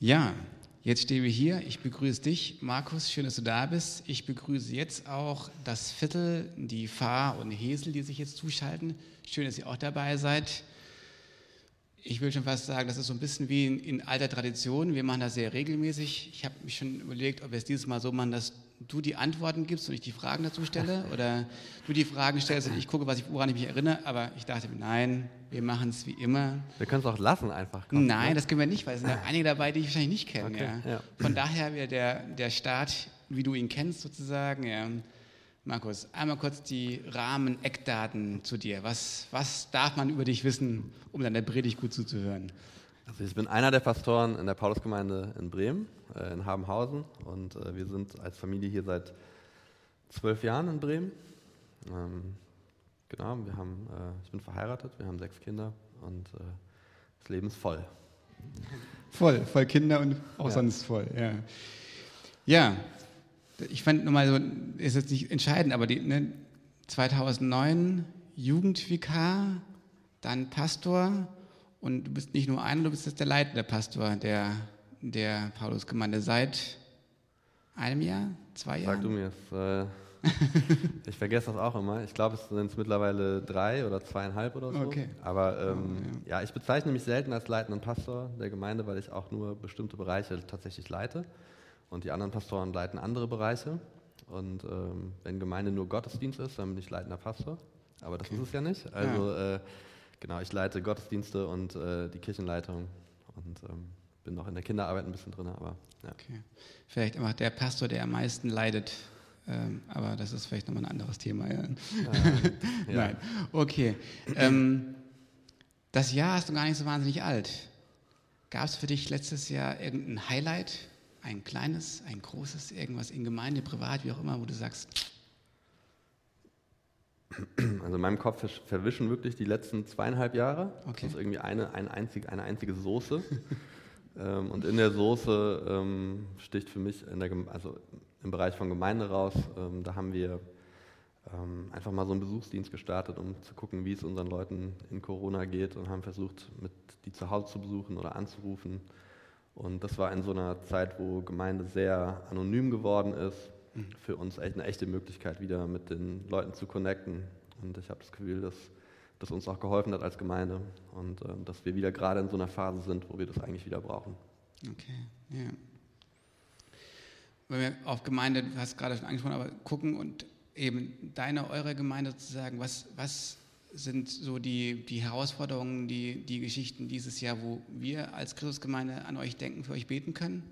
Ja, jetzt stehen wir hier. Ich begrüße dich, Markus. Schön, dass du da bist. Ich begrüße jetzt auch das Viertel, die Fahr und Hesel, die sich jetzt zuschalten. Schön, dass ihr auch dabei seid. Ich will schon fast sagen, das ist so ein bisschen wie in, in alter Tradition. Wir machen das sehr regelmäßig. Ich habe mich schon überlegt, ob wir es dieses Mal so machen, dass du die Antworten gibst und ich die Fragen dazu stelle oder du die Fragen stellst und ich gucke, was ich, woran ich mich erinnere. Aber ich dachte, nein, wir machen es wie immer. Wir können es auch lassen einfach. Komm, nein, ne? das können wir nicht, weil es sind ja einige dabei, die ich wahrscheinlich nicht kenne. Okay, ja. Ja. Von daher wäre der, der Start, wie du ihn kennst sozusagen. Ja. Markus, einmal kurz die Rahmen, Eckdaten zu dir. Was, was darf man über dich wissen, um deiner Predigt gut zuzuhören? Also ich bin einer der Pastoren in der Paulusgemeinde in Bremen, äh, in Habenhausen. Und äh, wir sind als Familie hier seit zwölf Jahren in Bremen. Ähm, genau, wir haben, äh, ich bin verheiratet, wir haben sechs Kinder und äh, das Leben ist voll. Voll, voll Kinder und auch ja. sonst voll, ja. Ja, ich fand nochmal so, ist jetzt nicht entscheidend, aber die, ne, 2009 Jugendvikar, dann Pastor und du bist nicht nur einer, du bist jetzt der leitende Pastor der, der Paulusgemeinde seit einem Jahr, zwei Jahren? Sag du mir es. Äh, ich vergesse das auch immer. Ich glaube, es sind mittlerweile drei oder zweieinhalb oder so. Okay. Aber ähm, oh, ja. ja, ich bezeichne mich selten als leitenden Pastor der Gemeinde, weil ich auch nur bestimmte Bereiche tatsächlich leite. Und die anderen Pastoren leiten andere Bereiche. Und ähm, wenn Gemeinde nur Gottesdienst ist, dann bin ich leitender Pastor. Aber das okay. ist es ja nicht. Also ja. Äh, genau, ich leite Gottesdienste und äh, die Kirchenleitung und ähm, bin noch in der Kinderarbeit ein bisschen drin. Aber ja. okay. Vielleicht immer der Pastor, der am meisten leidet. Ähm, aber das ist vielleicht nochmal ein anderes Thema. Ja. ja. Nein. Okay. Ähm, das Jahr ist noch gar nicht so wahnsinnig alt. Gab es für dich letztes Jahr irgendein Highlight? Ein kleines, ein großes, irgendwas in Gemeinde, privat, wie auch immer, wo du sagst. Also in meinem Kopf verwischen wirklich die letzten zweieinhalb Jahre. Okay. Das ist irgendwie eine, eine, einzige, eine einzige Soße. ähm, und in der Soße ähm, sticht für mich der, also im Bereich von Gemeinde raus. Ähm, da haben wir ähm, einfach mal so einen Besuchsdienst gestartet, um zu gucken, wie es unseren Leuten in Corona geht und haben versucht, mit die zu Hause zu besuchen oder anzurufen und das war in so einer Zeit, wo Gemeinde sehr anonym geworden ist. Für uns echt eine echte Möglichkeit, wieder mit den Leuten zu connecten. Und ich habe das Gefühl, dass das uns auch geholfen hat als Gemeinde und äh, dass wir wieder gerade in so einer Phase sind, wo wir das eigentlich wieder brauchen. Okay, ja. Wenn wir auf Gemeinde, du hast gerade schon angesprochen, aber gucken und eben deine, eure Gemeinde sozusagen, was, was sind so die, die Herausforderungen, die, die Geschichten dieses Jahr, wo wir als Christusgemeinde an euch denken, für euch beten können?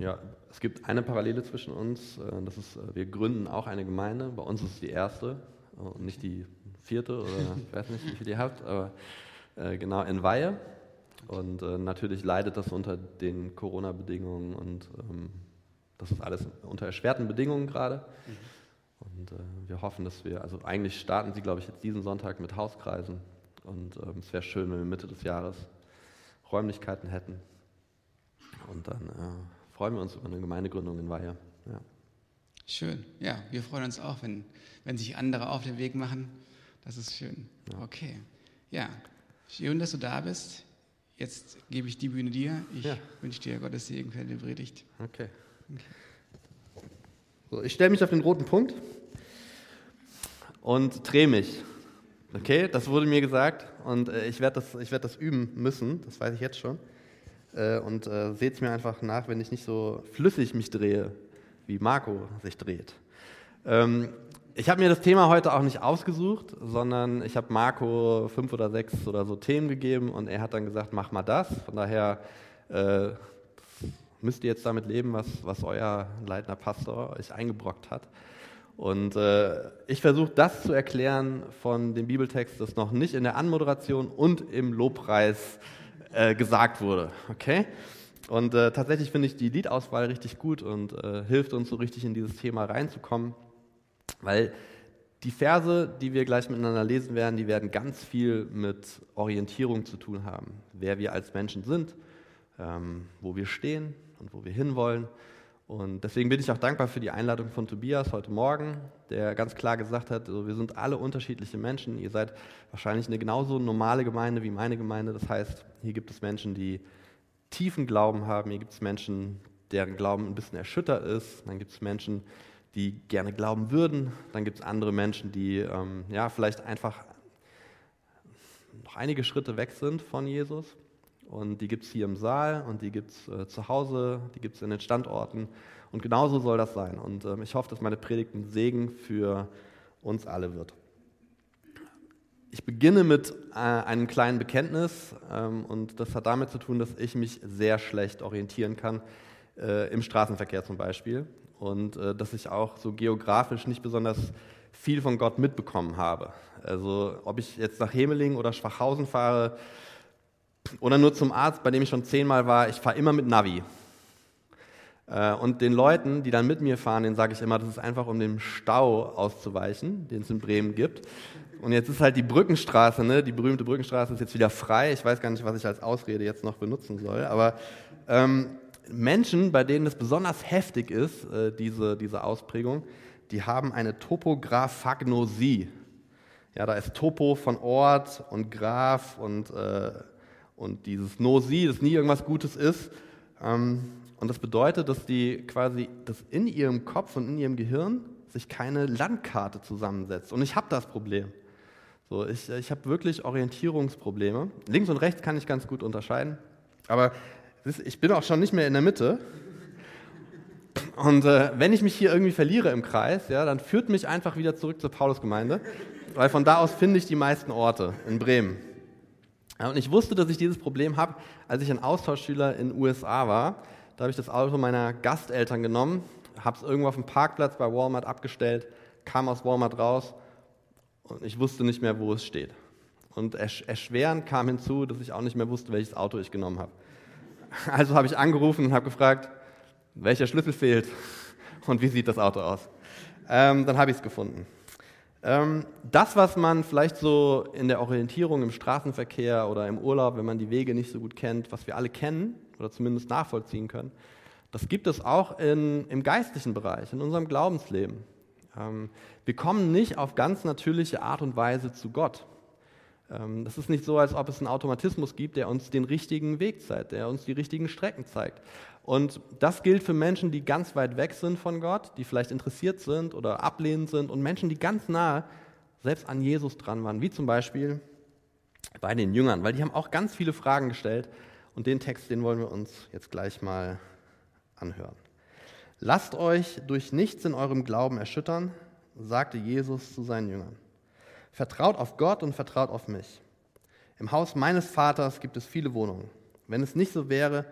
Ja, es gibt eine Parallele zwischen uns. Äh, das ist, äh, wir gründen auch eine Gemeinde. Bei uns ist es die erste und nicht die vierte oder ich weiß nicht, wie viel ihr habt, aber äh, genau in Weihe. Und natürlich leidet das unter den Corona-Bedingungen und ähm, das ist alles unter erschwerten Bedingungen gerade. Mhm. Und äh, wir hoffen, dass wir, also eigentlich starten sie, glaube ich, jetzt diesen Sonntag mit Hauskreisen. Und ähm, es wäre schön, wenn wir Mitte des Jahres Räumlichkeiten hätten. Und dann äh, freuen wir uns über eine Gemeindegründung in Weihe. Ja. Schön. Ja, wir freuen uns auch, wenn, wenn sich andere auf den Weg machen. Das ist schön. Ja. Okay. Ja, schön, dass du da bist. Jetzt gebe ich die Bühne dir. Ich ja. wünsche dir Gottes Segen für die Predigt. Okay. okay. So, ich stelle mich auf den roten Punkt und drehe mich. Okay, das wurde mir gesagt und äh, ich werde das, werd das üben müssen, das weiß ich jetzt schon. Äh, und äh, seht es mir einfach nach, wenn ich nicht so flüssig mich drehe, wie Marco sich dreht. Ähm, ich habe mir das Thema heute auch nicht ausgesucht, sondern ich habe Marco fünf oder sechs oder so Themen gegeben und er hat dann gesagt, mach mal das. Von daher äh, müsst ihr jetzt damit leben, was, was euer leitender Pastor euch eingebrockt hat. Und äh, ich versuche das zu erklären von dem Bibeltext, das noch nicht in der Anmoderation und im Lobpreis äh, gesagt wurde. Okay? Und äh, tatsächlich finde ich die Liedauswahl richtig gut und äh, hilft uns so richtig in dieses Thema reinzukommen, weil die Verse, die wir gleich miteinander lesen werden, die werden ganz viel mit Orientierung zu tun haben. Wer wir als Menschen sind, ähm, wo wir stehen, und wo wir hinwollen. Und deswegen bin ich auch dankbar für die Einladung von Tobias heute Morgen, der ganz klar gesagt hat, also wir sind alle unterschiedliche Menschen. Ihr seid wahrscheinlich eine genauso normale Gemeinde wie meine Gemeinde. Das heißt, hier gibt es Menschen, die tiefen Glauben haben, hier gibt es Menschen, deren Glauben ein bisschen erschüttert ist, dann gibt es Menschen, die gerne glauben würden, dann gibt es andere Menschen, die ähm, ja, vielleicht einfach noch einige Schritte weg sind von Jesus. Und die gibt es hier im Saal und die gibt es äh, zu Hause, die gibt es in den Standorten. Und genauso soll das sein. Und ähm, ich hoffe, dass meine Predigt ein Segen für uns alle wird. Ich beginne mit äh, einem kleinen Bekenntnis ähm, und das hat damit zu tun, dass ich mich sehr schlecht orientieren kann, äh, im Straßenverkehr zum Beispiel. Und äh, dass ich auch so geografisch nicht besonders viel von Gott mitbekommen habe. Also ob ich jetzt nach Hemeling oder Schwachhausen fahre oder nur zum Arzt, bei dem ich schon zehnmal war, ich fahre immer mit Navi. Äh, und den Leuten, die dann mit mir fahren, denen sage ich immer, das ist einfach, um dem Stau auszuweichen, den es in Bremen gibt. Und jetzt ist halt die Brückenstraße, ne? die berühmte Brückenstraße ist jetzt wieder frei. Ich weiß gar nicht, was ich als Ausrede jetzt noch benutzen soll. Aber ähm, Menschen, bei denen es besonders heftig ist, äh, diese, diese Ausprägung, die haben eine Topographagnosie. Ja, da ist Topo von Ort und Graph und, äh, und dieses Nosi, das nie irgendwas Gutes ist. Ähm, und das bedeutet, dass die quasi, dass in ihrem Kopf und in ihrem Gehirn sich keine Landkarte zusammensetzt. Und ich habe das Problem. So, ich ich habe wirklich Orientierungsprobleme. Links und rechts kann ich ganz gut unterscheiden. Aber ich bin auch schon nicht mehr in der Mitte. Und äh, wenn ich mich hier irgendwie verliere im Kreis, ja, dann führt mich einfach wieder zurück zur Paulusgemeinde, weil von da aus finde ich die meisten Orte in Bremen. Und ich wusste, dass ich dieses Problem habe, als ich ein Austauschschüler in den USA war. Da habe ich das Auto meiner Gasteltern genommen, habe es irgendwo auf dem Parkplatz bei Walmart abgestellt, kam aus Walmart raus und ich wusste nicht mehr, wo es steht. Und erschwerend kam hinzu, dass ich auch nicht mehr wusste, welches Auto ich genommen habe. Also habe ich angerufen und habe gefragt, welcher Schlüssel fehlt und wie sieht das Auto aus. Ähm, dann habe ich es gefunden. Ähm, das, was man vielleicht so in der Orientierung im Straßenverkehr oder im Urlaub, wenn man die Wege nicht so gut kennt, was wir alle kennen oder zumindest nachvollziehen können, das gibt es auch in, im geistlichen Bereich, in unserem Glaubensleben. Ähm, wir kommen nicht auf ganz natürliche Art und Weise zu Gott. Ähm, das ist nicht so, als ob es einen Automatismus gibt, der uns den richtigen Weg zeigt, der uns die richtigen Strecken zeigt. Und das gilt für Menschen, die ganz weit weg sind von Gott, die vielleicht interessiert sind oder ablehnend sind und Menschen, die ganz nah selbst an Jesus dran waren, wie zum Beispiel bei den Jüngern, weil die haben auch ganz viele Fragen gestellt und den Text, den wollen wir uns jetzt gleich mal anhören. Lasst euch durch nichts in eurem Glauben erschüttern, sagte Jesus zu seinen Jüngern. Vertraut auf Gott und vertraut auf mich. Im Haus meines Vaters gibt es viele Wohnungen. Wenn es nicht so wäre,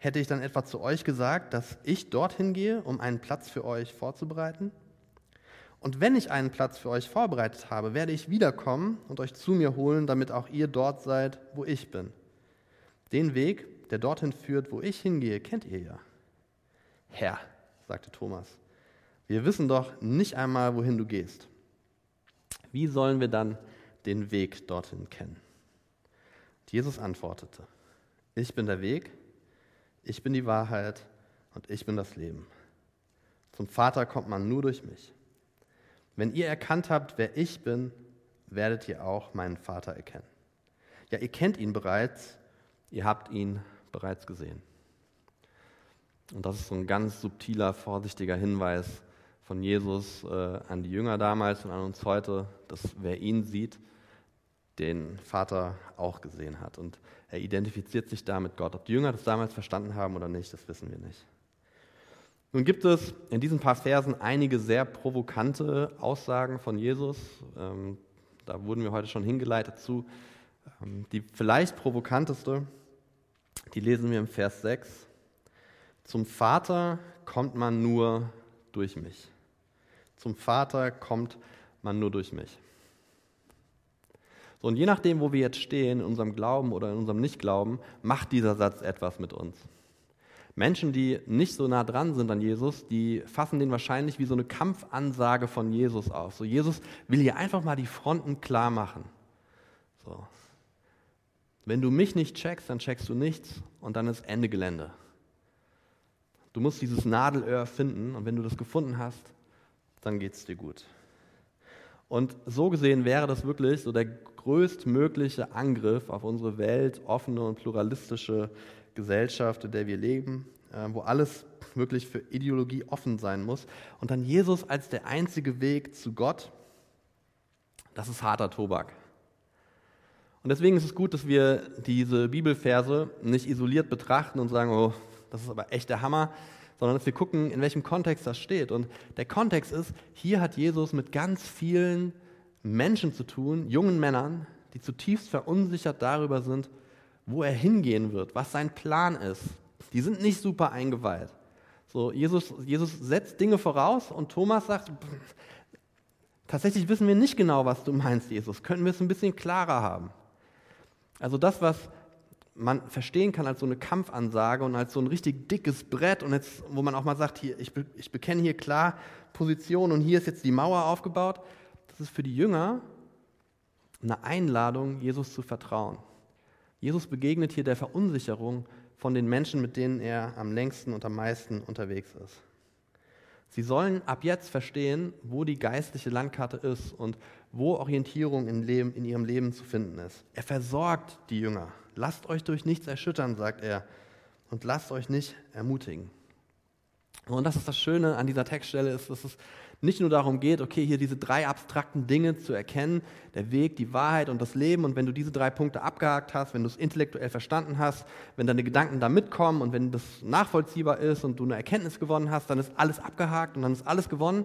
hätte ich dann etwa zu euch gesagt, dass ich dorthin gehe, um einen Platz für euch vorzubereiten? Und wenn ich einen Platz für euch vorbereitet habe, werde ich wiederkommen und euch zu mir holen, damit auch ihr dort seid, wo ich bin. Den Weg, der dorthin führt, wo ich hingehe, kennt ihr ja. Herr, sagte Thomas. Wir wissen doch nicht einmal, wohin du gehst. Wie sollen wir dann den Weg dorthin kennen? Jesus antwortete, ich bin der Weg, ich bin die Wahrheit und ich bin das Leben. Zum Vater kommt man nur durch mich. Wenn ihr erkannt habt, wer ich bin, werdet ihr auch meinen Vater erkennen. Ja, ihr kennt ihn bereits, ihr habt ihn bereits gesehen. Und das ist so ein ganz subtiler, vorsichtiger Hinweis von Jesus äh, an die Jünger damals und an uns heute, dass wer ihn sieht, den Vater auch gesehen hat. Und er identifiziert sich da mit Gott. Ob die Jünger das damals verstanden haben oder nicht, das wissen wir nicht. Nun gibt es in diesen paar Versen einige sehr provokante Aussagen von Jesus. Ähm, da wurden wir heute schon hingeleitet zu. Ähm, die vielleicht provokanteste, die lesen wir im Vers 6. Zum Vater kommt man nur durch mich. Zum Vater kommt man nur durch mich. So, und je nachdem, wo wir jetzt stehen, in unserem Glauben oder in unserem Nichtglauben, macht dieser Satz etwas mit uns. Menschen, die nicht so nah dran sind an Jesus, die fassen den wahrscheinlich wie so eine Kampfansage von Jesus auf. So, Jesus will hier einfach mal die Fronten klar machen. So. Wenn du mich nicht checkst, dann checkst du nichts und dann ist Ende Gelände. Du musst dieses Nadelöhr finden und wenn du das gefunden hast, dann geht es dir gut. Und so gesehen wäre das wirklich so der größtmögliche Angriff auf unsere Welt, offene und pluralistische Gesellschaft, in der wir leben, äh, wo alles wirklich für Ideologie offen sein muss. Und dann Jesus als der einzige Weg zu Gott, das ist harter Tobak. Und deswegen ist es gut, dass wir diese Bibelverse nicht isoliert betrachten und sagen, oh, das ist aber echt der Hammer, sondern dass wir gucken, in welchem Kontext das steht. Und der Kontext ist, hier hat Jesus mit ganz vielen Menschen zu tun, jungen Männern, die zutiefst verunsichert darüber sind, wo er hingehen wird, was sein Plan ist. Die sind nicht super eingeweiht. So, Jesus, Jesus setzt Dinge voraus und Thomas sagt, tatsächlich wissen wir nicht genau, was du meinst, Jesus. Könnten wir es ein bisschen klarer haben? Also das, was man verstehen kann als so eine Kampfansage und als so ein richtig dickes Brett und jetzt, wo man auch mal sagt, hier, ich, ich bekenne hier klar Position und hier ist jetzt die Mauer aufgebaut, das ist für die Jünger eine Einladung, Jesus zu vertrauen. Jesus begegnet hier der Verunsicherung von den Menschen, mit denen er am längsten und am meisten unterwegs ist. Sie sollen ab jetzt verstehen, wo die geistliche Landkarte ist und wo Orientierung in, Leben, in ihrem Leben zu finden ist. Er versorgt die Jünger. Lasst euch durch nichts erschüttern, sagt er, und lasst euch nicht ermutigen. Und das ist das Schöne an dieser Textstelle, ist, dass es nicht nur darum geht, okay, hier diese drei abstrakten Dinge zu erkennen, der Weg, die Wahrheit und das Leben. Und wenn du diese drei Punkte abgehakt hast, wenn du es intellektuell verstanden hast, wenn deine Gedanken da mitkommen und wenn das nachvollziehbar ist und du eine Erkenntnis gewonnen hast, dann ist alles abgehakt und dann ist alles gewonnen.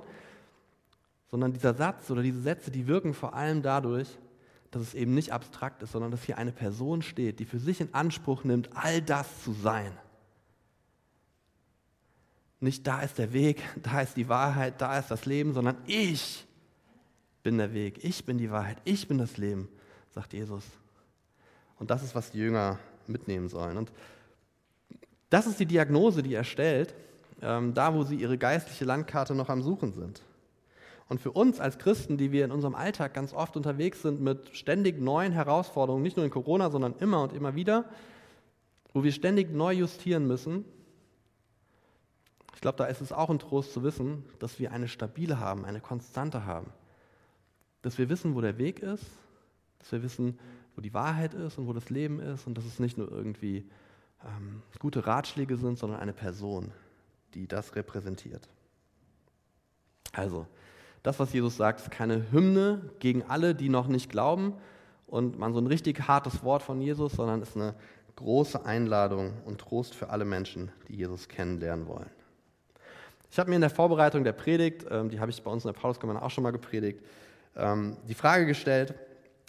Sondern dieser Satz oder diese Sätze, die wirken vor allem dadurch, dass es eben nicht abstrakt ist, sondern dass hier eine Person steht, die für sich in Anspruch nimmt, all das zu sein. Nicht da ist der Weg, da ist die Wahrheit, da ist das Leben, sondern ich bin der Weg, ich bin die Wahrheit, ich bin das Leben, sagt Jesus. Und das ist, was die Jünger mitnehmen sollen. Und das ist die Diagnose, die er stellt, ähm, da wo sie ihre geistliche Landkarte noch am Suchen sind. Und für uns als Christen, die wir in unserem Alltag ganz oft unterwegs sind mit ständig neuen Herausforderungen, nicht nur in Corona, sondern immer und immer wieder, wo wir ständig neu justieren müssen, glaube, da ist es auch ein Trost zu wissen, dass wir eine stabile haben, eine Konstante haben. Dass wir wissen, wo der Weg ist, dass wir wissen, wo die Wahrheit ist und wo das Leben ist und dass es nicht nur irgendwie ähm, gute Ratschläge sind, sondern eine Person, die das repräsentiert. Also, das, was Jesus sagt, ist keine Hymne gegen alle, die noch nicht glauben und man so ein richtig hartes Wort von Jesus, sondern ist eine große Einladung und Trost für alle Menschen, die Jesus kennenlernen wollen. Ich habe mir in der Vorbereitung der Predigt, ähm, die habe ich bei uns in der Paulusgemeinde auch schon mal gepredigt, ähm, die Frage gestellt,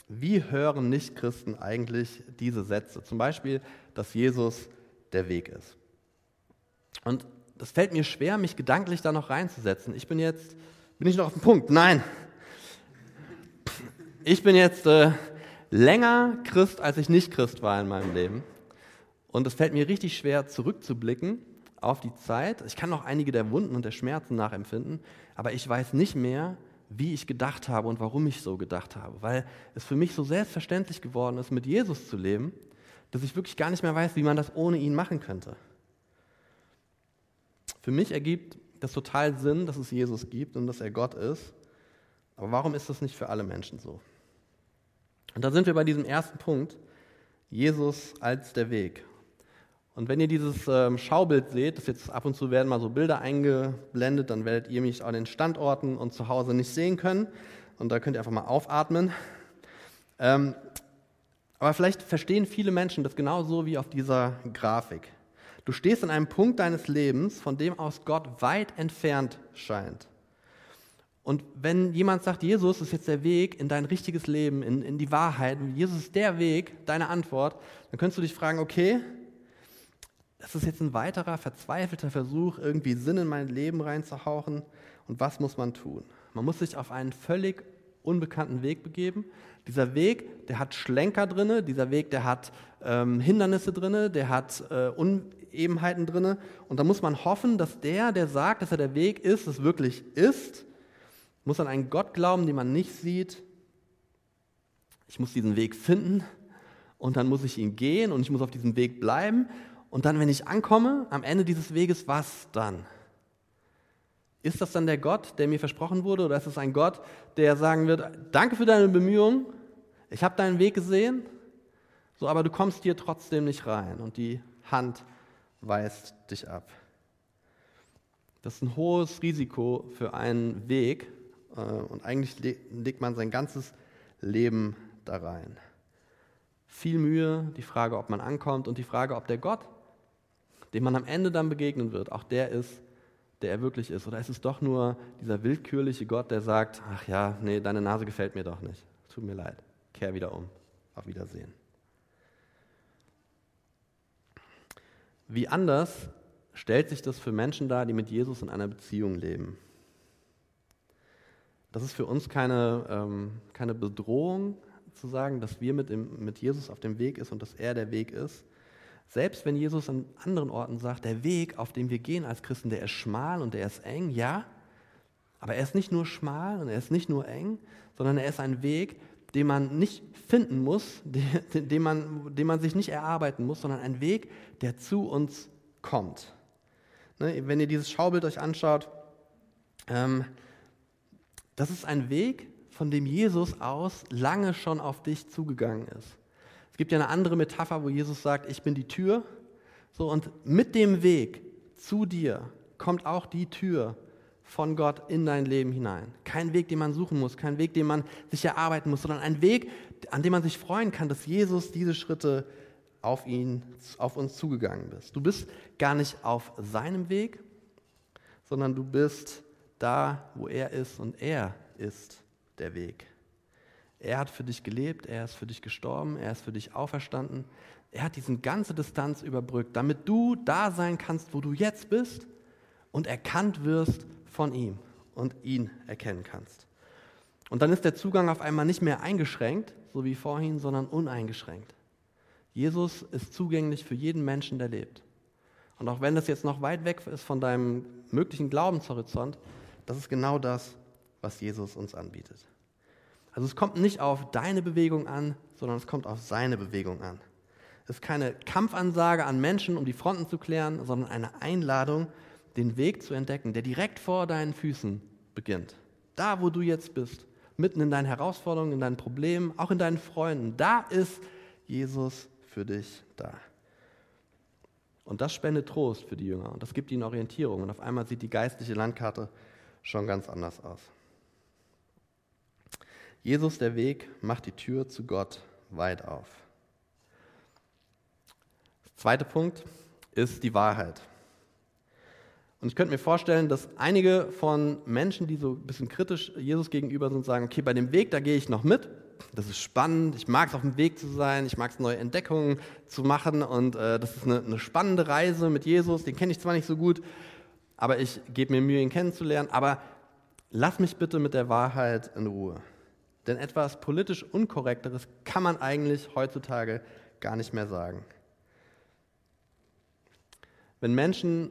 wie hören Nichtchristen eigentlich diese Sätze? Zum Beispiel, dass Jesus der Weg ist. Und das fällt mir schwer, mich gedanklich da noch reinzusetzen. Ich bin jetzt, bin ich noch auf dem Punkt? Nein. Ich bin jetzt äh, länger Christ, als ich nicht Christ war in meinem Leben. Und es fällt mir richtig schwer, zurückzublicken auf die Zeit. Ich kann noch einige der Wunden und der Schmerzen nachempfinden, aber ich weiß nicht mehr, wie ich gedacht habe und warum ich so gedacht habe, weil es für mich so selbstverständlich geworden ist, mit Jesus zu leben, dass ich wirklich gar nicht mehr weiß, wie man das ohne ihn machen könnte. Für mich ergibt das total Sinn, dass es Jesus gibt und dass er Gott ist. Aber warum ist das nicht für alle Menschen so? Und da sind wir bei diesem ersten Punkt, Jesus als der Weg. Und wenn ihr dieses ähm, Schaubild seht, das jetzt ab und zu werden mal so Bilder eingeblendet, dann werdet ihr mich an den Standorten und zu Hause nicht sehen können. Und da könnt ihr einfach mal aufatmen. Ähm, aber vielleicht verstehen viele Menschen das genauso wie auf dieser Grafik. Du stehst an einem Punkt deines Lebens, von dem aus Gott weit entfernt scheint. Und wenn jemand sagt, Jesus ist jetzt der Weg in dein richtiges Leben, in, in die Wahrheit, Jesus ist der Weg, deine Antwort, dann könntest du dich fragen, okay, das ist jetzt ein weiterer verzweifelter Versuch, irgendwie Sinn in mein Leben reinzuhauchen. Und was muss man tun? Man muss sich auf einen völlig unbekannten Weg begeben. Dieser Weg, der hat Schlenker drin, dieser Weg, der hat ähm, Hindernisse drin, der hat äh, Unebenheiten drin. Und da muss man hoffen, dass der, der sagt, dass er der Weg ist, es wirklich ist. Muss an einen Gott glauben, den man nicht sieht. Ich muss diesen Weg finden und dann muss ich ihn gehen und ich muss auf diesem Weg bleiben und dann, wenn ich ankomme, am Ende dieses Weges, was dann? Ist das dann der Gott, der mir versprochen wurde, oder ist es ein Gott, der sagen wird, danke für deine Bemühungen, ich habe deinen Weg gesehen, so, aber du kommst hier trotzdem nicht rein. Und die Hand weist dich ab. Das ist ein hohes Risiko für einen Weg äh, und eigentlich legt man sein ganzes Leben da rein. Viel Mühe, die Frage, ob man ankommt und die Frage, ob der Gott, dem man am Ende dann begegnen wird, auch der ist, der er wirklich ist. Oder ist es doch nur dieser willkürliche Gott, der sagt, ach ja, nee, deine Nase gefällt mir doch nicht. Tut mir leid. Kehr wieder um. Auf Wiedersehen. Wie anders stellt sich das für Menschen dar, die mit Jesus in einer Beziehung leben? Das ist für uns keine, ähm, keine Bedrohung zu sagen, dass wir mit, dem, mit Jesus auf dem Weg ist und dass er der Weg ist, selbst wenn Jesus an anderen Orten sagt, der Weg, auf dem wir gehen als Christen, der ist schmal und der ist eng, ja, aber er ist nicht nur schmal und er ist nicht nur eng, sondern er ist ein Weg, den man nicht finden muss, den, den, man, den man sich nicht erarbeiten muss, sondern ein Weg, der zu uns kommt. Ne, wenn ihr dieses Schaubild euch anschaut, ähm, das ist ein Weg, von dem Jesus aus lange schon auf dich zugegangen ist. Es gibt ja eine andere Metapher, wo Jesus sagt, ich bin die Tür. So, und mit dem Weg zu dir kommt auch die Tür von Gott in dein Leben hinein. Kein Weg, den man suchen muss, kein Weg, den man sich erarbeiten muss, sondern ein Weg, an dem man sich freuen kann, dass Jesus diese Schritte auf ihn, auf uns zugegangen ist. Du bist gar nicht auf seinem Weg, sondern du bist da, wo er ist und er ist der Weg. Er hat für dich gelebt, er ist für dich gestorben, er ist für dich auferstanden. Er hat diese ganze Distanz überbrückt, damit du da sein kannst, wo du jetzt bist und erkannt wirst von ihm und ihn erkennen kannst. Und dann ist der Zugang auf einmal nicht mehr eingeschränkt, so wie vorhin, sondern uneingeschränkt. Jesus ist zugänglich für jeden Menschen, der lebt. Und auch wenn das jetzt noch weit weg ist von deinem möglichen Glaubenshorizont, das ist genau das, was Jesus uns anbietet. Also es kommt nicht auf deine Bewegung an, sondern es kommt auf seine Bewegung an. Es ist keine Kampfansage an Menschen, um die Fronten zu klären, sondern eine Einladung, den Weg zu entdecken, der direkt vor deinen Füßen beginnt. Da, wo du jetzt bist, mitten in deinen Herausforderungen, in deinen Problemen, auch in deinen Freunden, da ist Jesus für dich da. Und das spendet Trost für die Jünger und das gibt ihnen Orientierung. Und auf einmal sieht die geistliche Landkarte schon ganz anders aus. Jesus, der Weg, macht die Tür zu Gott weit auf. Der zweite Punkt ist die Wahrheit. Und ich könnte mir vorstellen, dass einige von Menschen, die so ein bisschen kritisch Jesus gegenüber sind, sagen, okay, bei dem Weg, da gehe ich noch mit. Das ist spannend, ich mag es auf dem Weg zu sein, ich mag es neue Entdeckungen zu machen und äh, das ist eine, eine spannende Reise mit Jesus, den kenne ich zwar nicht so gut, aber ich gebe mir Mühe, ihn kennenzulernen, aber lass mich bitte mit der Wahrheit in Ruhe. Denn etwas politisch Unkorrekteres kann man eigentlich heutzutage gar nicht mehr sagen. Wenn Menschen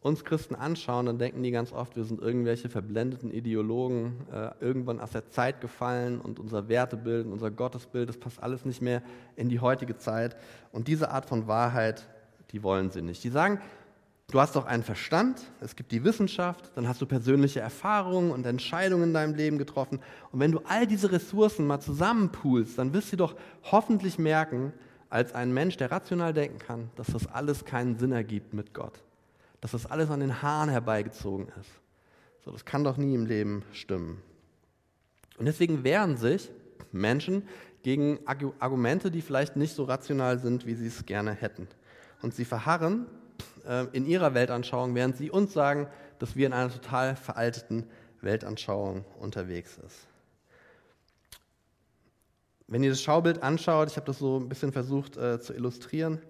uns Christen anschauen, dann denken die ganz oft, wir sind irgendwelche verblendeten Ideologen, äh, irgendwann aus der Zeit gefallen und unser Wertebild, unser Gottesbild, das passt alles nicht mehr in die heutige Zeit. Und diese Art von Wahrheit, die wollen sie nicht. Die sagen, Du hast doch einen Verstand, es gibt die Wissenschaft, dann hast du persönliche Erfahrungen und Entscheidungen in deinem Leben getroffen. Und wenn du all diese Ressourcen mal zusammenpoolst, dann wirst du doch hoffentlich merken, als ein Mensch, der rational denken kann, dass das alles keinen Sinn ergibt mit Gott. Dass das alles an den Haaren herbeigezogen ist. So, das kann doch nie im Leben stimmen. Und deswegen wehren sich Menschen gegen Argumente, die vielleicht nicht so rational sind, wie sie es gerne hätten. Und sie verharren äh, in ihrer Weltanschauung, während sie uns sagen, dass wir in einer total veralteten Weltanschauung unterwegs ist. Wenn ihr das Schaubild anschaut, ich habe das so ein bisschen versucht äh, zu illustrieren,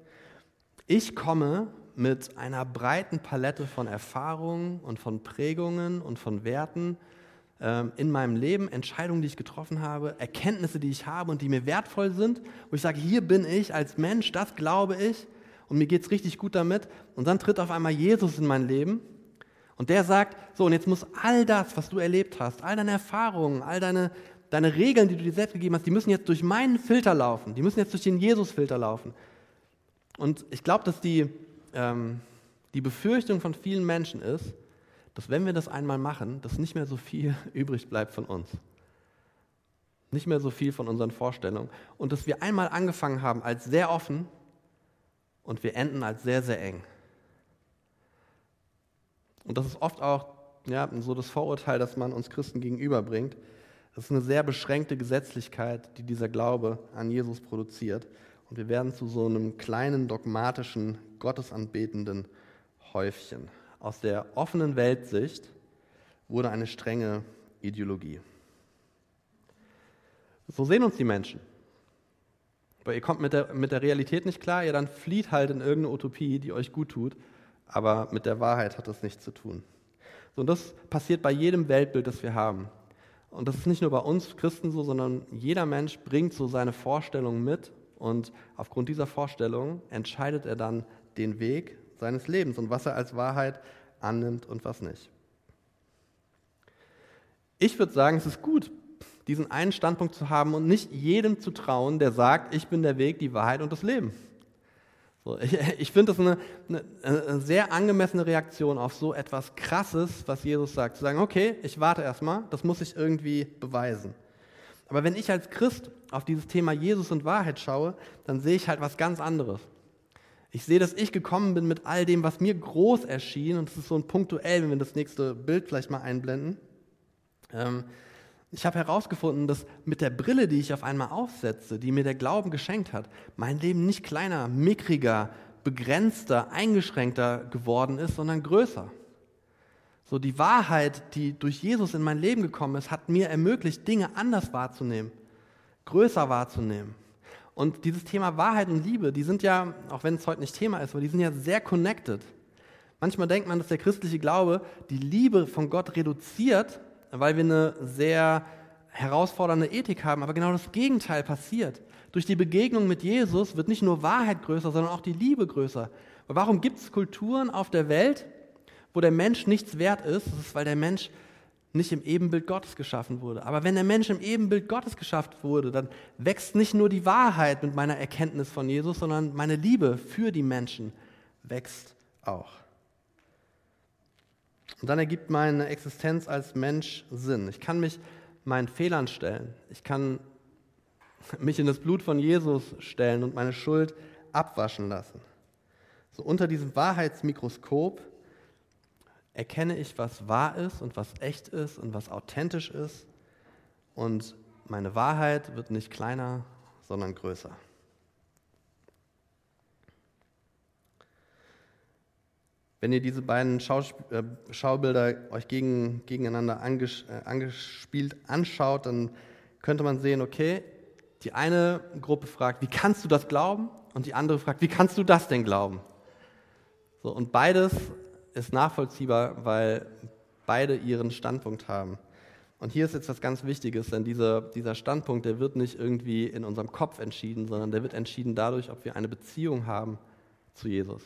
ich komme mit einer breiten Palette von Erfahrungen und von Prägungen und von Werten ähm, in meinem Leben, Entscheidungen, die ich getroffen habe, Erkenntnisse, die ich habe und die mir wertvoll sind, wo ich sage, hier bin ich als Mensch, das glaube ich und mir geht es richtig gut damit. Und dann tritt auf einmal Jesus in mein Leben und der sagt, so, und jetzt muss all das, was du erlebt hast, all deine Erfahrungen, all deine, deine Regeln, die du dir selbst gegeben hast, die müssen jetzt durch meinen Filter laufen. Die müssen jetzt durch den Jesus-Filter laufen. Und ich glaube, dass die, ähm, die Befürchtung von vielen Menschen ist, dass wenn wir das einmal machen, dass nicht mehr so viel übrig bleibt von uns. Nicht mehr so viel von unseren Vorstellungen. Und dass wir einmal angefangen haben als sehr offen und wir enden als sehr, sehr eng. Und das ist oft auch ja, so das Vorurteil, das man uns Christen gegenüberbringt. Das ist eine sehr beschränkte Gesetzlichkeit, die dieser Glaube an Jesus produziert. Und wir werden zu so einem kleinen, dogmatischen, gottesanbetenden Häufchen. Aus der offenen Weltsicht wurde eine strenge Ideologie. So sehen uns die Menschen. Weil ihr kommt mit der, mit der Realität nicht klar, ihr dann flieht halt in irgendeine Utopie, die euch gut tut, aber mit der Wahrheit hat das nichts zu tun. So, und das passiert bei jedem Weltbild, das wir haben. Und das ist nicht nur bei uns Christen so, sondern jeder Mensch bringt so seine Vorstellungen mit und aufgrund dieser Vorstellung entscheidet er dann den Weg seines Lebens und was er als Wahrheit annimmt und was nicht. Ich würde sagen, es ist gut, diesen einen Standpunkt zu haben und nicht jedem zu trauen, der sagt, ich bin der Weg, die Wahrheit und das Leben. So, ich, ich finde das eine, eine, eine, sehr angemessene Reaktion auf so etwas Krasses, was Jesus sagt. Zu sagen, okay, ich warte erstmal, das muss ich irgendwie beweisen. Aber wenn ich als Christ auf dieses Thema Jesus und Wahrheit schaue, dann sehe ich halt was ganz anderes. Ich sehe, dass ich gekommen bin mit all dem, was mir groß erschien, und das ist so ein punktuell, wenn wir das nächste Bild vielleicht mal einblenden. Ähm, ich habe herausgefunden, dass mit der Brille, die ich auf einmal aufsetze, die mir der Glauben geschenkt hat, mein Leben nicht kleiner, mickriger, begrenzter, eingeschränkter geworden ist, sondern größer. So die Wahrheit, die durch Jesus in mein Leben gekommen ist, hat mir ermöglicht, Dinge anders wahrzunehmen, größer wahrzunehmen. Und dieses Thema Wahrheit und Liebe, die sind ja, auch wenn es heute nicht Thema ist, aber die sind ja sehr connected. Manchmal denkt man, dass der christliche Glaube die Liebe von Gott reduziert weil wir eine sehr herausfordernde Ethik haben, aber genau das Gegenteil passiert. Durch die Begegnung mit Jesus wird nicht nur Wahrheit größer, sondern auch die Liebe größer. Warum gibt es Kulturen auf der Welt, wo der Mensch nichts wert ist? Das ist, weil der Mensch nicht im Ebenbild Gottes geschaffen wurde. Aber wenn der Mensch im Ebenbild Gottes geschaffen wurde, dann wächst nicht nur die Wahrheit mit meiner Erkenntnis von Jesus, sondern meine Liebe für die Menschen wächst auch. Und dann ergibt meine Existenz als Mensch Sinn. Ich kann mich meinen Fehlern stellen. Ich kann mich in das Blut von Jesus stellen und meine Schuld abwaschen lassen. So unter diesem Wahrheitsmikroskop erkenne ich, was wahr ist und was echt ist und was authentisch ist. Und meine Wahrheit wird nicht kleiner, sondern größer. Wenn ihr diese beiden äh, Schaubilder euch gegen, gegeneinander anges äh, angespielt anschaut, dann könnte man sehen, okay, die eine Gruppe fragt, wie kannst du das glauben? Und die andere fragt, wie kannst du das denn glauben? So, und beides ist nachvollziehbar, weil beide ihren Standpunkt haben. Und hier ist jetzt was ganz Wichtiges, denn dieser, dieser Standpunkt, der wird nicht irgendwie in unserem Kopf entschieden, sondern der wird entschieden dadurch, ob wir eine Beziehung haben zu Jesus.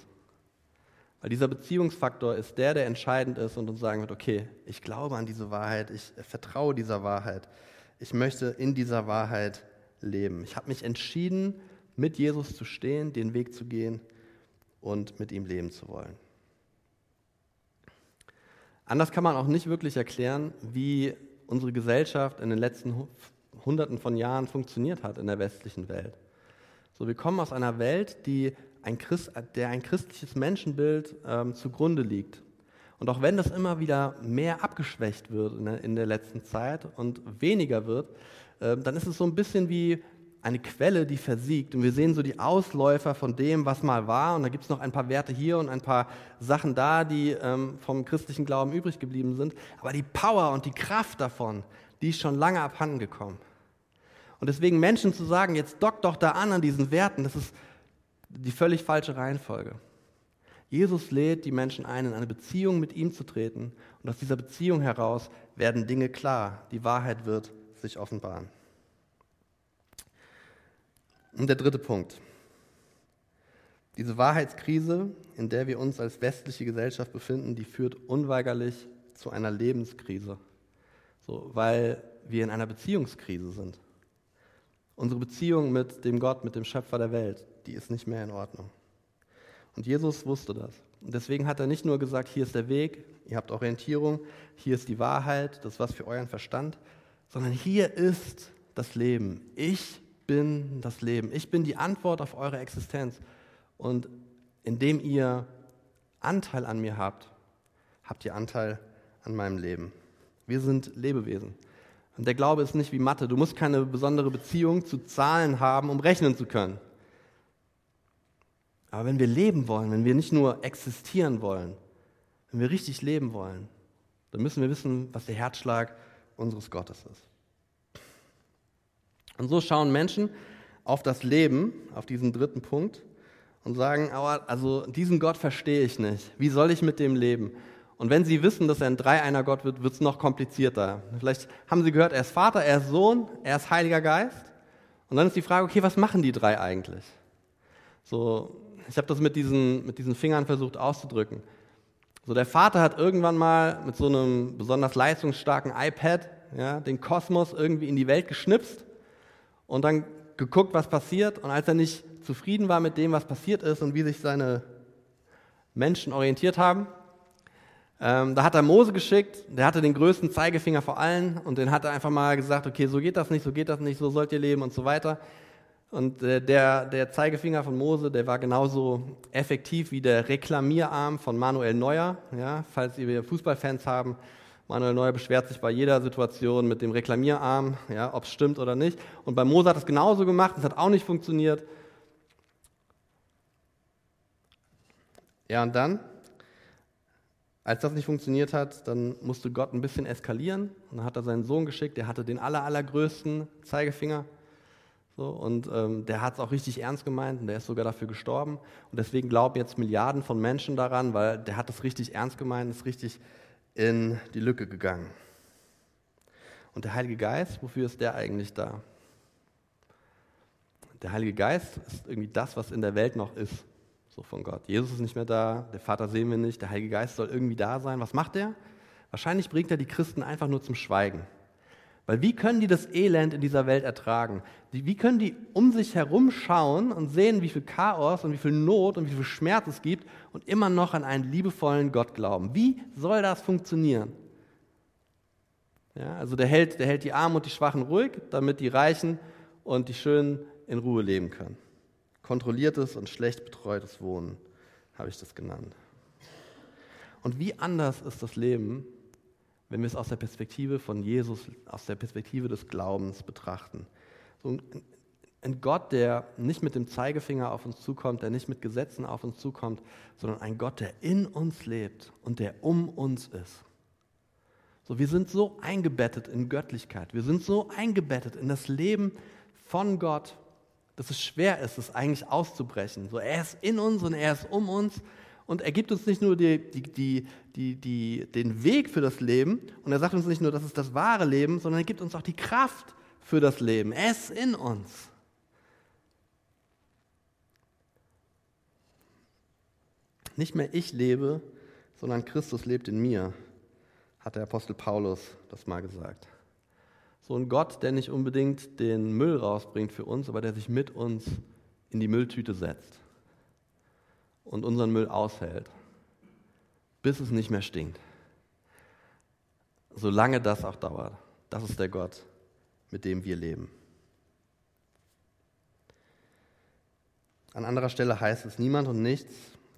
Weil dieser Beziehungsfaktor ist der, der entscheidend ist und uns sagen wird, okay, ich glaube an diese Wahrheit, ich vertraue dieser Wahrheit, ich möchte in dieser Wahrheit leben. Ich habe mich entschieden, mit Jesus zu stehen, den Weg zu gehen und mit ihm leben zu wollen. Anders kann man auch nicht wirklich erklären, wie unsere Gesellschaft in den letzten Hunderten von Jahren funktioniert hat in der westlichen Welt. So, wir kommen aus einer Welt, die ein Christ, der ein christliches Menschenbild ähm, zugrunde liegt. Und auch wenn das immer wieder mehr abgeschwächt wird in der, in der letzten Zeit und weniger wird, äh, dann ist es so ein bisschen wie eine Quelle, die versiegt. Und wir sehen so die Ausläufer von dem, was mal war. Und da gibt es noch ein paar Werte hier und ein paar Sachen da, die ähm, vom christlichen Glauben übrig geblieben sind. Aber die Power und die Kraft davon, die ist schon lange abhanden gekommen. Und deswegen Menschen zu sagen, jetzt dock doch da an an diesen Werten, das ist die völlig falsche Reihenfolge. Jesus lädt die Menschen ein, in eine Beziehung mit ihm zu treten und aus dieser Beziehung heraus werden Dinge klar, die Wahrheit wird sich offenbaren. Und der dritte Punkt. Diese Wahrheitskrise, in der wir uns als westliche Gesellschaft befinden, die führt unweigerlich zu einer Lebenskrise, so, weil wir in einer Beziehungskrise sind. Unsere Beziehung mit dem Gott, mit dem Schöpfer der Welt, die ist nicht mehr in Ordnung. Und Jesus wusste das. Und deswegen hat er nicht nur gesagt, hier ist der Weg, ihr habt Orientierung, hier ist die Wahrheit, das ist was für euren Verstand, sondern hier ist das Leben. Ich bin das Leben. Ich bin die Antwort auf eure Existenz. Und indem ihr Anteil an mir habt, habt ihr Anteil an meinem Leben. Wir sind Lebewesen. Und der Glaube ist nicht wie Mathe. Du musst keine besondere Beziehung zu Zahlen haben, um rechnen zu können. Aber wenn wir leben wollen, wenn wir nicht nur existieren wollen, wenn wir richtig leben wollen, dann müssen wir wissen, was der Herzschlag unseres Gottes ist. Und so schauen Menschen auf das Leben, auf diesen dritten Punkt und sagen, aber also diesen Gott verstehe ich nicht. Wie soll ich mit dem leben? Und wenn sie wissen, dass er ein Dreieiner Gott wird, wird es noch komplizierter. Vielleicht haben sie gehört, er ist Vater, er ist Sohn, er ist Heiliger Geist. Und dann ist die Frage, okay, was machen die drei eigentlich? So, ich habe das mit diesen, mit diesen Fingern versucht auszudrücken. So, der Vater hat irgendwann mal mit so einem besonders leistungsstarken iPad ja, den Kosmos irgendwie in die Welt geschnipst und dann geguckt, was passiert. Und als er nicht zufrieden war mit dem, was passiert ist und wie sich seine Menschen orientiert haben, ähm, da hat er Mose geschickt, der hatte den größten Zeigefinger vor allen und den hat er einfach mal gesagt, okay, so geht das nicht, so geht das nicht, so sollt ihr leben und so weiter. Und äh, der, der Zeigefinger von Mose, der war genauso effektiv wie der Reklamierarm von Manuel Neuer. Ja, falls ihr Fußballfans haben, Manuel Neuer beschwert sich bei jeder Situation mit dem Reklamierarm, ja, ob es stimmt oder nicht. Und bei Mose hat es genauso gemacht, es hat auch nicht funktioniert. Ja, und dann als das nicht funktioniert hat, dann musste Gott ein bisschen eskalieren. Und dann hat er seinen Sohn geschickt, der hatte den aller, allergrößten Zeigefinger. So, und ähm, der hat es auch richtig ernst gemeint und der ist sogar dafür gestorben. Und deswegen glauben jetzt Milliarden von Menschen daran, weil der hat es richtig ernst gemeint, ist richtig in die Lücke gegangen. Und der Heilige Geist, wofür ist der eigentlich da? Der Heilige Geist ist irgendwie das, was in der Welt noch ist so von Gott. Jesus ist nicht mehr da, der Vater sehen wir nicht, der Heilige Geist soll irgendwie da sein. Was macht er? Wahrscheinlich bringt er die Christen einfach nur zum Schweigen. Weil wie können die das Elend in dieser Welt ertragen? Wie können die um sich herum schauen und sehen, wie viel Chaos und wie viel Not und wie viel Schmerz es gibt und immer noch an einen liebevollen Gott glauben? Wie soll das funktionieren? Ja, also der hält, der hält die Armen und die Schwachen ruhig, damit die Reichen und die Schönen in Ruhe leben können. Kontrolliertes und schlecht betreutes Wohnen habe ich das genannt. Und wie anders ist das Leben, wenn wir es aus der Perspektive von Jesus, aus der Perspektive des Glaubens betrachten. So ein Gott, der nicht mit dem Zeigefinger auf uns zukommt, der nicht mit Gesetzen auf uns zukommt, sondern ein Gott, der in uns lebt und der um uns ist. So, wir sind so eingebettet in Göttlichkeit. Wir sind so eingebettet in das Leben von Gott, dass es schwer ist, es eigentlich auszubrechen. So, er ist in uns und er ist um uns und er gibt uns nicht nur die, die, die, den Weg für das Leben und er sagt uns nicht nur, das ist das wahre Leben, sondern er gibt uns auch die Kraft für das Leben. Ist in uns. Nicht mehr ich lebe, sondern Christus lebt in mir, hat der Apostel Paulus das mal gesagt. So ein Gott, der nicht unbedingt den Müll rausbringt für uns, aber der sich mit uns in die Mülltüte setzt und unseren Müll aushält, bis es nicht mehr stinkt. Solange das auch dauert. Das ist der Gott, mit dem wir leben. An anderer Stelle heißt es, niemand und nichts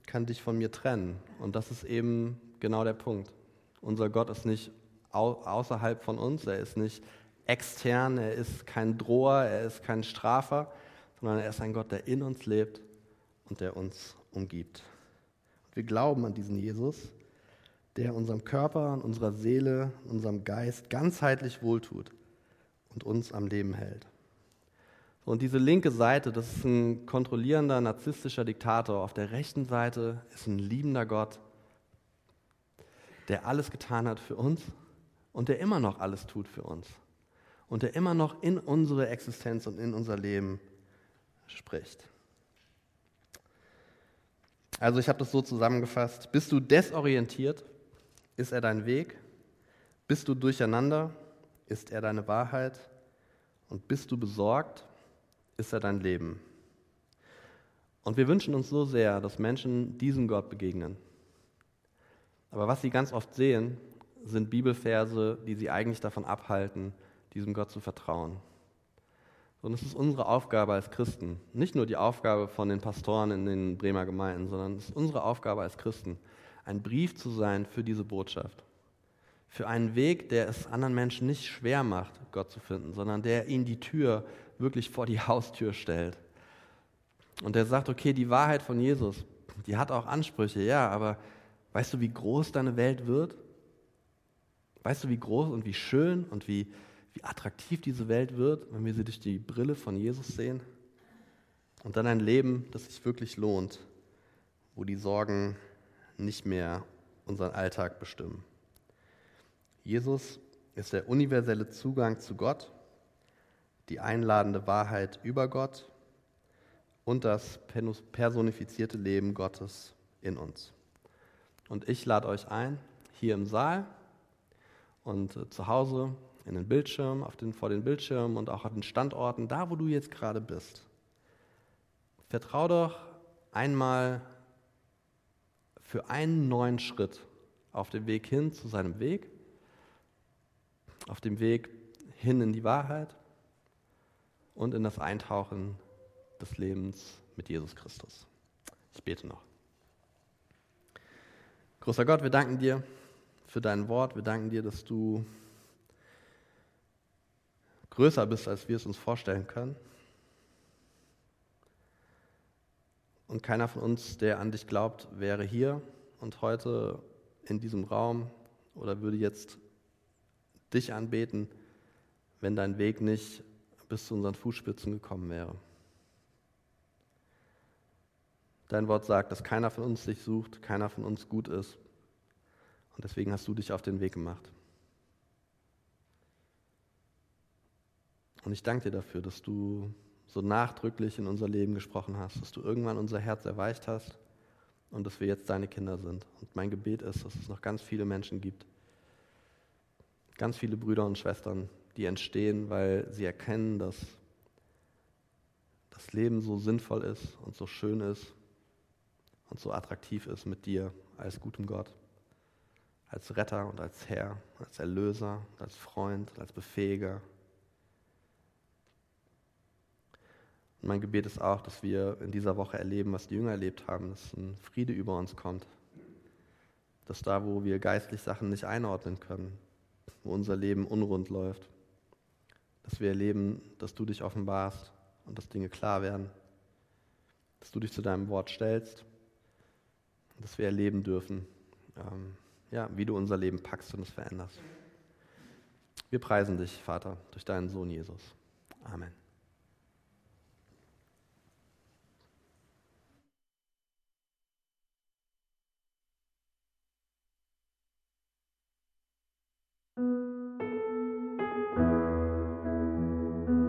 kann dich von mir trennen. Und das ist eben genau der Punkt. Unser Gott ist nicht außerhalb von uns, er ist nicht extern, er ist kein Droher, er ist kein Strafer, sondern er ist ein Gott, der in uns lebt und der uns umgibt. Und wir glauben an diesen Jesus, der unserem Körper, unserer Seele, unserem Geist ganzheitlich wohltut und uns am Leben hält. Und diese linke Seite, das ist ein kontrollierender, narzisstischer Diktator. Auf der rechten Seite ist ein liebender Gott, der alles getan hat für uns und der immer noch alles tut für uns und der immer noch in unsere Existenz und in unser Leben spricht. Also ich habe das so zusammengefasst. Bist du desorientiert? Ist er dein Weg? Bist du durcheinander? Ist er deine Wahrheit? Und bist du besorgt? Ist er dein Leben? Und wir wünschen uns so sehr, dass Menschen diesem Gott begegnen. Aber was sie ganz oft sehen, sind Bibelverse, die sie eigentlich davon abhalten, diesem Gott zu vertrauen. Und es ist unsere Aufgabe als Christen, nicht nur die Aufgabe von den Pastoren in den Bremer Gemeinden, sondern es ist unsere Aufgabe als Christen, ein Brief zu sein für diese Botschaft. Für einen Weg, der es anderen Menschen nicht schwer macht, Gott zu finden, sondern der ihnen die Tür wirklich vor die Haustür stellt. Und der sagt, okay, die Wahrheit von Jesus, die hat auch Ansprüche, ja, aber weißt du, wie groß deine Welt wird? Weißt du, wie groß und wie schön und wie, wie attraktiv diese Welt wird, wenn wir sie durch die Brille von Jesus sehen? Und dann ein Leben, das sich wirklich lohnt, wo die Sorgen nicht mehr unseren Alltag bestimmen. Jesus ist der universelle Zugang zu Gott, die einladende Wahrheit über Gott und das personifizierte Leben Gottes in uns. Und ich lade euch ein, hier im Saal und äh, zu Hause in den Bildschirmen, auf den, vor den Bildschirmen und auch an den Standorten, da wo du jetzt gerade bist. Vertrau doch einmal für einen neuen Schritt auf dem Weg hin zu seinem Weg, auf dem Weg hin in die Wahrheit und in das Eintauchen des Lebens mit Jesus Christus. Ich bete noch. Großer Gott, wir danken dir für dein Wort. Wir danken dir, dass du größer bist, als wir es uns vorstellen können. Und keiner von uns, der an dich glaubt, wäre hier und heute in diesem Raum oder würde jetzt dich anbeten, wenn dein Weg nicht bis zu unseren Fußspitzen gekommen wäre. Dein Wort sagt, dass keiner von uns dich sucht, keiner von uns gut ist, und deswegen hast du dich auf den Weg gemacht. Und ich danke dir dafür, dass du so nachdrücklich in unser Leben gesprochen hast, dass du irgendwann unser Herz erweicht hast und dass wir jetzt deine Kinder sind. Und mein Gebet ist, dass es noch ganz viele Menschen gibt, ganz viele Brüder und Schwestern, die entstehen, weil sie erkennen, dass das Leben so sinnvoll ist und so schön ist und so attraktiv ist mit dir als gutem Gott als Retter und als Herr, als Erlöser, als Freund, als Befähiger. Und mein Gebet ist auch, dass wir in dieser Woche erleben, was die Jünger erlebt haben, dass ein Friede über uns kommt. Dass da, wo wir geistlich Sachen nicht einordnen können, wo unser Leben unrund läuft, dass wir erleben, dass du dich offenbarst und dass Dinge klar werden, dass du dich zu deinem Wort stellst, dass wir erleben dürfen, ähm, ja, wie du unser Leben packst und es veränderst. Wir preisen dich, Vater, durch deinen Sohn Jesus. Amen.